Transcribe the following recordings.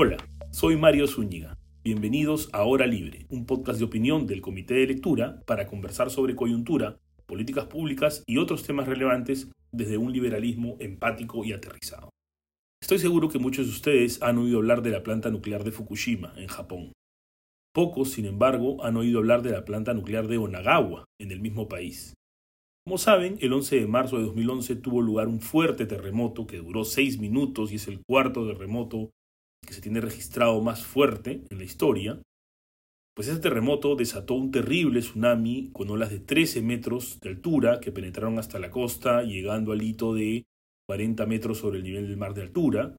Hola, soy Mario Zúñiga. Bienvenidos a Hora Libre, un podcast de opinión del Comité de Lectura para conversar sobre coyuntura, políticas públicas y otros temas relevantes desde un liberalismo empático y aterrizado. Estoy seguro que muchos de ustedes han oído hablar de la planta nuclear de Fukushima, en Japón. Pocos, sin embargo, han oído hablar de la planta nuclear de Onagawa, en el mismo país. Como saben, el 11 de marzo de 2011 tuvo lugar un fuerte terremoto que duró seis minutos y es el cuarto terremoto que se tiene registrado más fuerte en la historia, pues ese terremoto desató un terrible tsunami con olas de 13 metros de altura que penetraron hasta la costa, llegando al hito de 40 metros sobre el nivel del mar de altura.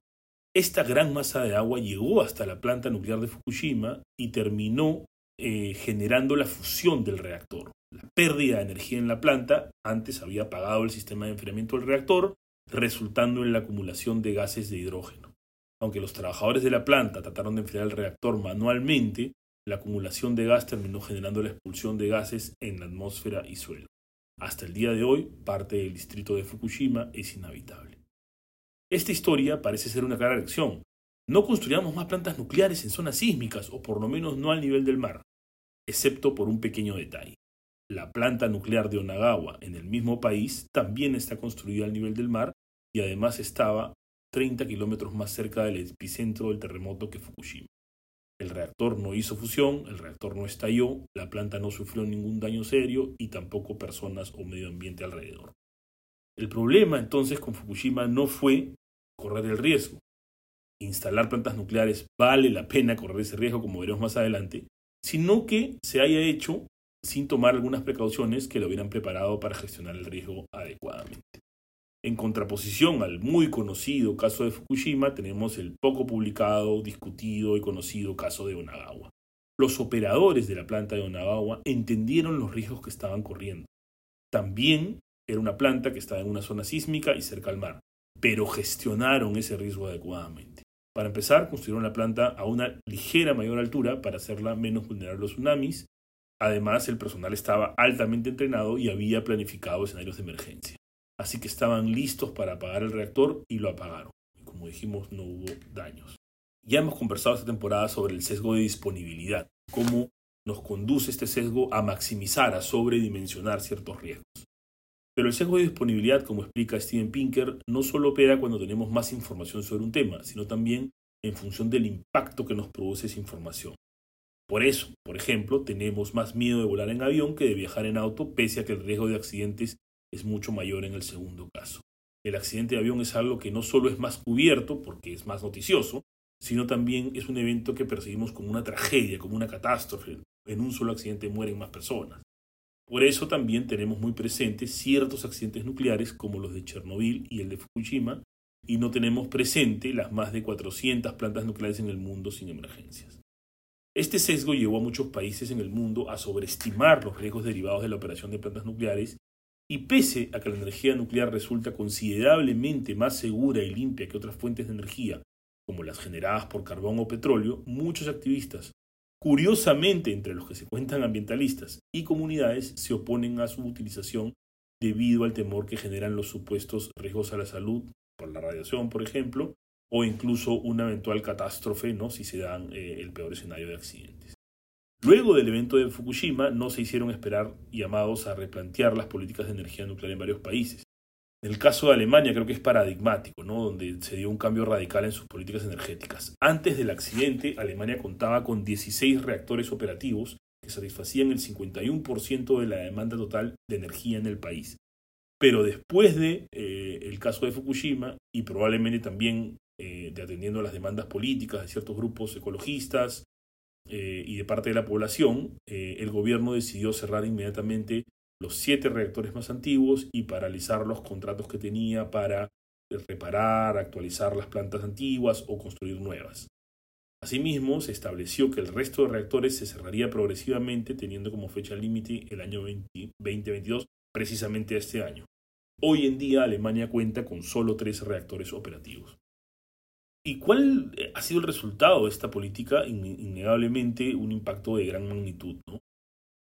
Esta gran masa de agua llegó hasta la planta nuclear de Fukushima y terminó eh, generando la fusión del reactor. La pérdida de energía en la planta antes había apagado el sistema de enfriamiento del reactor, resultando en la acumulación de gases de hidrógeno. Aunque los trabajadores de la planta trataron de enfriar el reactor manualmente, la acumulación de gas terminó generando la expulsión de gases en la atmósfera y suelo. Hasta el día de hoy, parte del distrito de Fukushima es inhabitable. Esta historia parece ser una clara lección. No construyamos más plantas nucleares en zonas sísmicas, o por lo menos no al nivel del mar, excepto por un pequeño detalle. La planta nuclear de Onagawa, en el mismo país, también está construida al nivel del mar y además estaba 30 kilómetros más cerca del epicentro del terremoto que Fukushima. El reactor no hizo fusión, el reactor no estalló, la planta no sufrió ningún daño serio y tampoco personas o medio ambiente alrededor. El problema entonces con Fukushima no fue correr el riesgo. Instalar plantas nucleares vale la pena correr ese riesgo, como veremos más adelante, sino que se haya hecho sin tomar algunas precauciones que lo hubieran preparado para gestionar el riesgo adecuadamente. En contraposición al muy conocido caso de Fukushima, tenemos el poco publicado, discutido y conocido caso de Onagawa. Los operadores de la planta de Onagawa entendieron los riesgos que estaban corriendo. También era una planta que estaba en una zona sísmica y cerca al mar, pero gestionaron ese riesgo adecuadamente. Para empezar, construyeron la planta a una ligera mayor altura para hacerla menos vulnerable a los tsunamis. Además, el personal estaba altamente entrenado y había planificado escenarios de emergencia así que estaban listos para apagar el reactor y lo apagaron. Como dijimos, no hubo daños. Ya hemos conversado esta temporada sobre el sesgo de disponibilidad, cómo nos conduce este sesgo a maximizar, a sobredimensionar ciertos riesgos. Pero el sesgo de disponibilidad, como explica Steven Pinker, no solo opera cuando tenemos más información sobre un tema, sino también en función del impacto que nos produce esa información. Por eso, por ejemplo, tenemos más miedo de volar en avión que de viajar en auto, pese a que el riesgo de accidentes es mucho mayor en el segundo caso. El accidente de avión es algo que no solo es más cubierto porque es más noticioso, sino también es un evento que percibimos como una tragedia, como una catástrofe. En un solo accidente mueren más personas. Por eso también tenemos muy presentes ciertos accidentes nucleares como los de Chernobyl y el de Fukushima, y no tenemos presente las más de 400 plantas nucleares en el mundo sin emergencias. Este sesgo llevó a muchos países en el mundo a sobreestimar los riesgos derivados de la operación de plantas nucleares y pese a que la energía nuclear resulta considerablemente más segura y limpia que otras fuentes de energía, como las generadas por carbón o petróleo, muchos activistas, curiosamente entre los que se cuentan ambientalistas y comunidades, se oponen a su utilización debido al temor que generan los supuestos riesgos a la salud por la radiación, por ejemplo, o incluso una eventual catástrofe, ¿no? si se dan eh, el peor escenario de accidentes. Luego del evento de Fukushima no se hicieron esperar llamados a replantear las políticas de energía nuclear en varios países. En el caso de Alemania creo que es paradigmático, ¿no? donde se dio un cambio radical en sus políticas energéticas. Antes del accidente, Alemania contaba con 16 reactores operativos que satisfacían el 51% de la demanda total de energía en el país. Pero después de eh, el caso de Fukushima y probablemente también eh, de atendiendo a las demandas políticas de ciertos grupos ecologistas, eh, y de parte de la población, eh, el gobierno decidió cerrar inmediatamente los siete reactores más antiguos y paralizar los contratos que tenía para reparar, actualizar las plantas antiguas o construir nuevas. Asimismo, se estableció que el resto de reactores se cerraría progresivamente, teniendo como fecha límite el año 2022, precisamente este año. Hoy en día Alemania cuenta con solo tres reactores operativos. ¿Y cuál eh, ha sido el resultado de esta política? Innegablemente un impacto de gran magnitud. ¿no?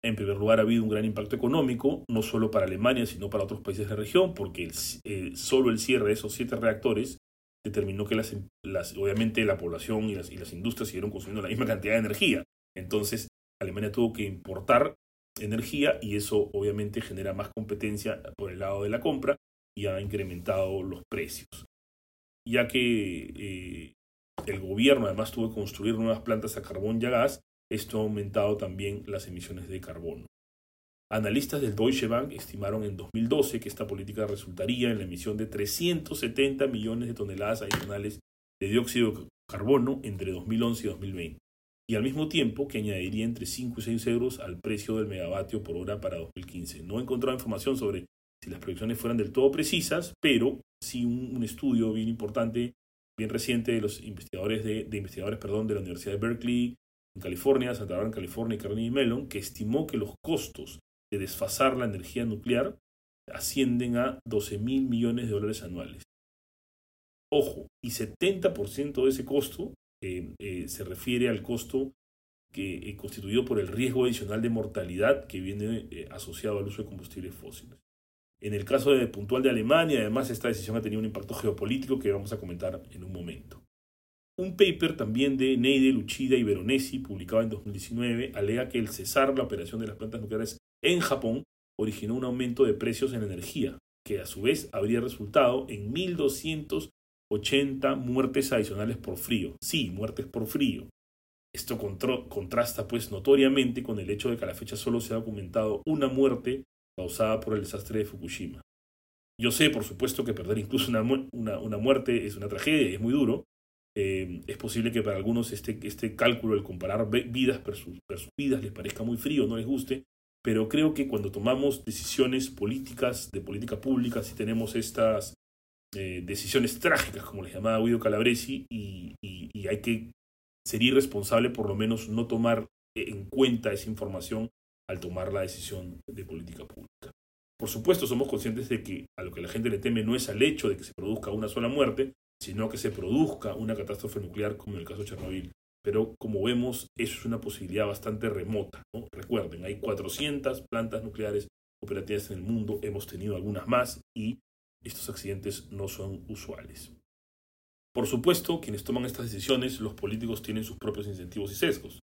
En primer lugar, ha habido un gran impacto económico, no solo para Alemania, sino para otros países de la región, porque eh, solo el cierre de esos siete reactores determinó que las, las, obviamente la población y las, y las industrias siguieron consumiendo la misma cantidad de energía. Entonces, Alemania tuvo que importar energía y eso obviamente genera más competencia por el lado de la compra y ha incrementado los precios. Ya que eh, el gobierno además tuvo que construir nuevas plantas a carbón y a gas, esto ha aumentado también las emisiones de carbono. Analistas del Deutsche Bank estimaron en 2012 que esta política resultaría en la emisión de 370 millones de toneladas adicionales de dióxido de carbono entre 2011 y 2020, y al mismo tiempo que añadiría entre 5 y 6 euros al precio del megavatio por hora para 2015. No he encontrado información sobre si las proyecciones fueran del todo precisas, pero sí un, estudio bien importante, bien reciente de los investigadores de, investigadores perdón, de la Universidad de Berkeley en California, Santa Bárbara en California y Carnegie Mellon, que estimó que los costos de desfasar la energía nuclear ascienden a 12 mil millones de dólares anuales. Ojo, y 70% de ese costo eh, eh, se refiere al costo que, eh, constituido por el riesgo adicional de mortalidad que viene asociado al uso de combustibles fósiles. En el caso de puntual de Alemania, además, esta decisión ha tenido un impacto geopolítico que vamos a comentar en un momento. Un paper también de Neide, Lucida y Veronesi, publicado en 2019, alega que el cesar la operación de las plantas nucleares en Japón originó un aumento de precios en energía, que a su vez habría resultado en 1.280 muertes adicionales por frío. Sí, muertes por frío. Esto contrasta pues notoriamente con el hecho de que a la fecha solo se ha documentado una muerte causada por el desastre de Fukushima. Yo sé, por supuesto, que perder incluso una, una, muerte es una tragedia y es muy duro. Eh, es posible que para algunos este, este cálculo, el comparar vidas versus vidas, les parezca muy frío, no les guste, pero creo que cuando tomamos decisiones políticas, de política pública, si tenemos estas eh, decisiones trágicas, como les llamaba Guido Calabresi, y, hay que ser irresponsable por lo menos no tomar en cuenta esa información al tomar la decisión de política pública. Por supuesto, somos conscientes de que a lo que la gente le teme no es al hecho de que se produzca una sola muerte, sino que se produzca una catástrofe nuclear como en el caso de Chernobyl pero como vemos, eso es una posibilidad bastante remota. Recuerden, hay 400 plantas nucleares operativas en el mundo, hemos tenido algunas más y estos accidentes no son usuales. Por supuesto, quienes toman estas decisiones, los políticos tienen sus propios incentivos y sesgos.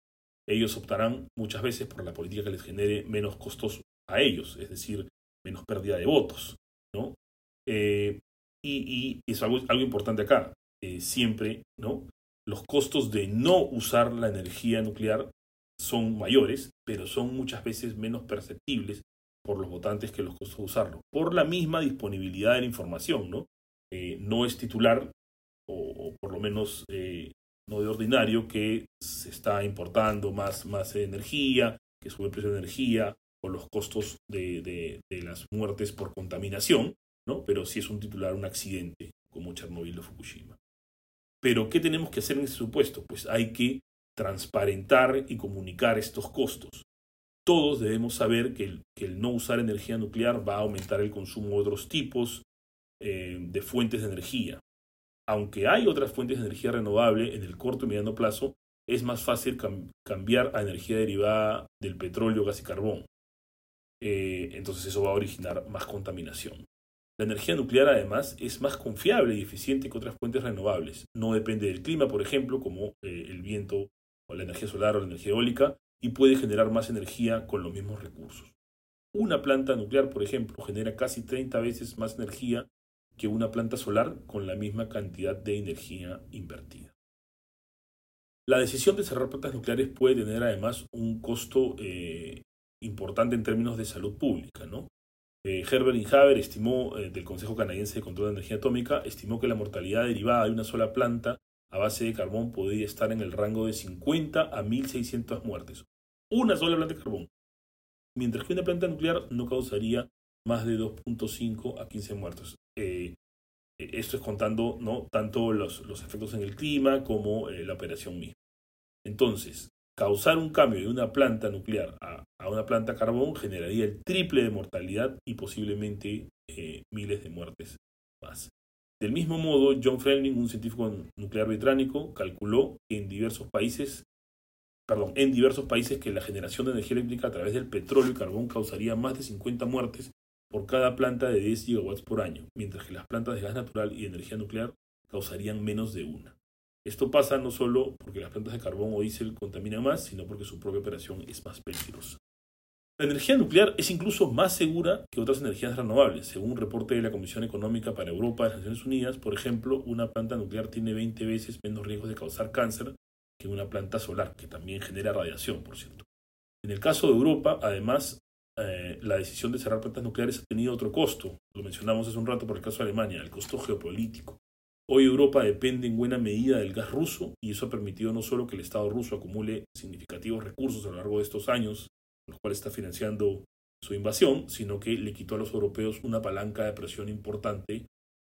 Ellos optarán muchas veces por la política que les genere menos costos a ellos, es decir, menos pérdida de votos. ¿no? Eh, y, es algo, algo importante acá. Eh, siempre, ¿no? los costos de no usar la energía nuclear son mayores, pero son muchas veces menos perceptibles por los votantes que los costos de usarlo, por la misma disponibilidad de la información, ¿no? Eh, no es titular, o, por lo menos no de ordinario, que se está importando más, más energía, que sube el precio de energía, o los costos de, de, las muertes por contaminación, ¿no? Pero sí es un titular, un accidente, como Chernobyl o Fukushima. Pero, ¿qué tenemos que hacer en ese supuesto? Pues hay que transparentar y comunicar estos costos. Todos debemos saber que el, no usar energía nuclear va a aumentar el consumo de otros tipos eh, de fuentes de energía. Aunque hay otras fuentes de energía renovable en el corto y mediano plazo, es más fácil cambiar a energía derivada del petróleo, gas y carbón. Eh, entonces eso va a originar más contaminación. La energía nuclear además es más confiable y eficiente que otras fuentes renovables. No depende del clima, por ejemplo, como eh, el viento o la energía solar o la energía eólica, y puede generar más energía con los mismos recursos. Una planta nuclear, por ejemplo, genera casi 30 veces más energía que una planta solar con la misma cantidad de energía invertida. La decisión de cerrar plantas nucleares puede tener además un costo eh, importante en términos de salud pública, ¿no? Eh, Herbert Inhaber estimó, eh, del Consejo Canadiense de Control de Energía Atómica, estimó que la mortalidad derivada de una sola planta a base de carbón podría estar en el rango de 50 a 1.600 muertes. Una sola planta de carbón. Mientras que una planta nuclear no causaría más de 2.5 a 15 muertos. Eh, esto es contando ¿no? tanto los, los efectos en el clima como la operación misma. Entonces, Causar un cambio de una planta nuclear a, una planta carbón generaría el triple de mortalidad y posiblemente eh, miles de muertes más. Del mismo modo, John Fleming, un científico nuclear británico, calculó que en diversos países, perdón, en diversos países que la generación de energía eléctrica a través del petróleo y carbón causaría más de 50 muertes por cada planta de 10 gigawatts por año, mientras que las plantas de gas natural y energía nuclear causarían menos de una. Esto pasa no solo porque las plantas de carbón o diésel contaminan más, sino porque su propia operación es más peligrosa. La energía nuclear es incluso más segura que otras energías renovables. Según un reporte de la Comisión Económica para Europa de las Naciones Unidas, por ejemplo, una planta nuclear tiene 20 veces menos riesgos de causar cáncer que una planta solar, que también genera radiación, por cierto. En el caso de Europa, además, eh, la decisión de cerrar plantas nucleares ha tenido otro costo. Lo mencionamos hace un rato por el caso de Alemania, el costo geopolítico. Hoy Europa depende en buena medida del gas ruso y eso ha permitido no solo que el Estado ruso acumule significativos recursos a lo largo de estos años, los cuales está financiando su invasión, sino que le quitó a los europeos una palanca de presión importante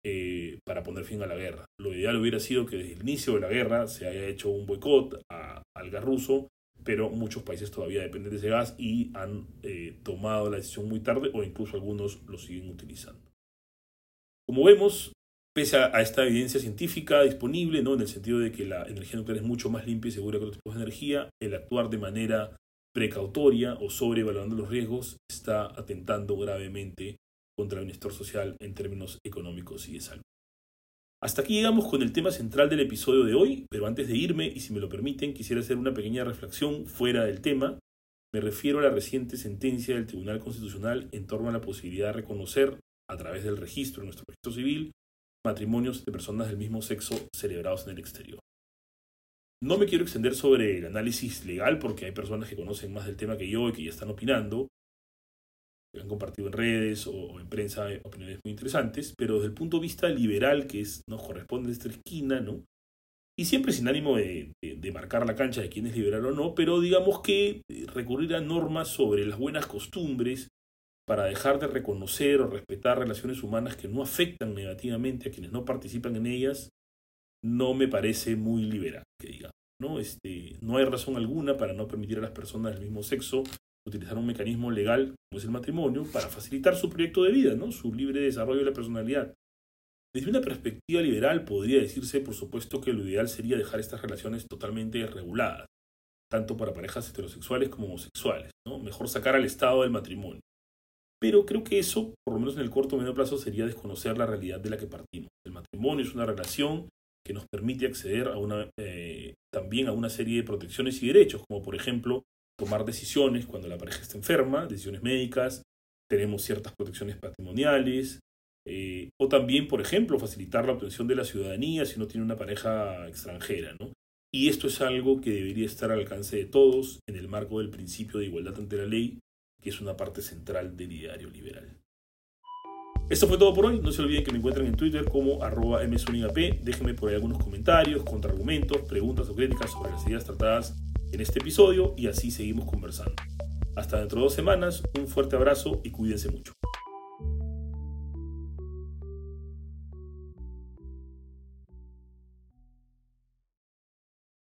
eh, para poner fin a la guerra. Lo ideal hubiera sido que desde el inicio de la guerra se haya hecho un boicot al gas ruso, pero muchos países todavía dependen de ese gas y han eh, tomado la decisión muy tarde o incluso algunos lo siguen utilizando. Como vemos, pese a, esta evidencia científica disponible, ¿no? en el sentido de que la energía nuclear es mucho más limpia y segura que otros tipos de energía, el actuar de manera precautoria o sobrevaluando los riesgos está atentando gravemente contra el bienestar social en términos económicos y de salud. Hasta aquí llegamos con el tema central del episodio de hoy, pero antes de irme, y si me lo permiten, quisiera hacer una pequeña reflexión fuera del tema. Me refiero a la reciente sentencia del Tribunal Constitucional en torno a la posibilidad de reconocer, a través del registro en nuestro registro civil, matrimonios de personas del mismo sexo celebrados en el exterior. No me quiero extender sobre el análisis legal porque hay personas que conocen más del tema que yo y que ya están opinando, han compartido en redes o, en prensa opiniones muy interesantes, pero desde el punto de vista liberal, que nos corresponde esta esquina, ¿no? Y siempre sin ánimo de, marcar la cancha de quién es liberal o no, pero digamos que eh, recurrir a normas sobre las buenas costumbres para dejar de reconocer o respetar relaciones humanas que no afectan negativamente a quienes no participan en ellas, no me parece muy liberal, que diga. ¿no? Este, no hay razón alguna para no permitir a las personas del mismo sexo utilizar un mecanismo legal como es el matrimonio para facilitar su proyecto de vida, ¿no? su libre desarrollo de la personalidad. Desde una perspectiva liberal podría decirse, por supuesto, que lo ideal sería dejar estas relaciones totalmente reguladas, tanto para parejas heterosexuales como homosexuales, ¿no? Mejor sacar al Estado del matrimonio. Pero creo que eso, por lo menos en el corto o medio plazo, sería desconocer la realidad de la que partimos. El matrimonio es una relación que nos permite acceder a una, eh, también a una serie de protecciones y derechos, como por ejemplo tomar decisiones cuando la pareja está enferma, decisiones médicas, tenemos ciertas protecciones patrimoniales, eh, o también, por ejemplo, facilitar la obtención de la ciudadanía si no tiene una pareja extranjera. ¿no? Y esto es algo que debería estar al alcance de todos en el marco del principio de igualdad ante la ley, que es una parte central del ideario liberal. Esto fue todo por hoy. No se olviden que me encuentran en Twitter como arroba Déjenme por ahí algunos comentarios, contraargumentos, preguntas o críticas sobre las ideas tratadas en este episodio y así seguimos conversando. Hasta dentro de dos semanas, un fuerte abrazo y cuídense mucho.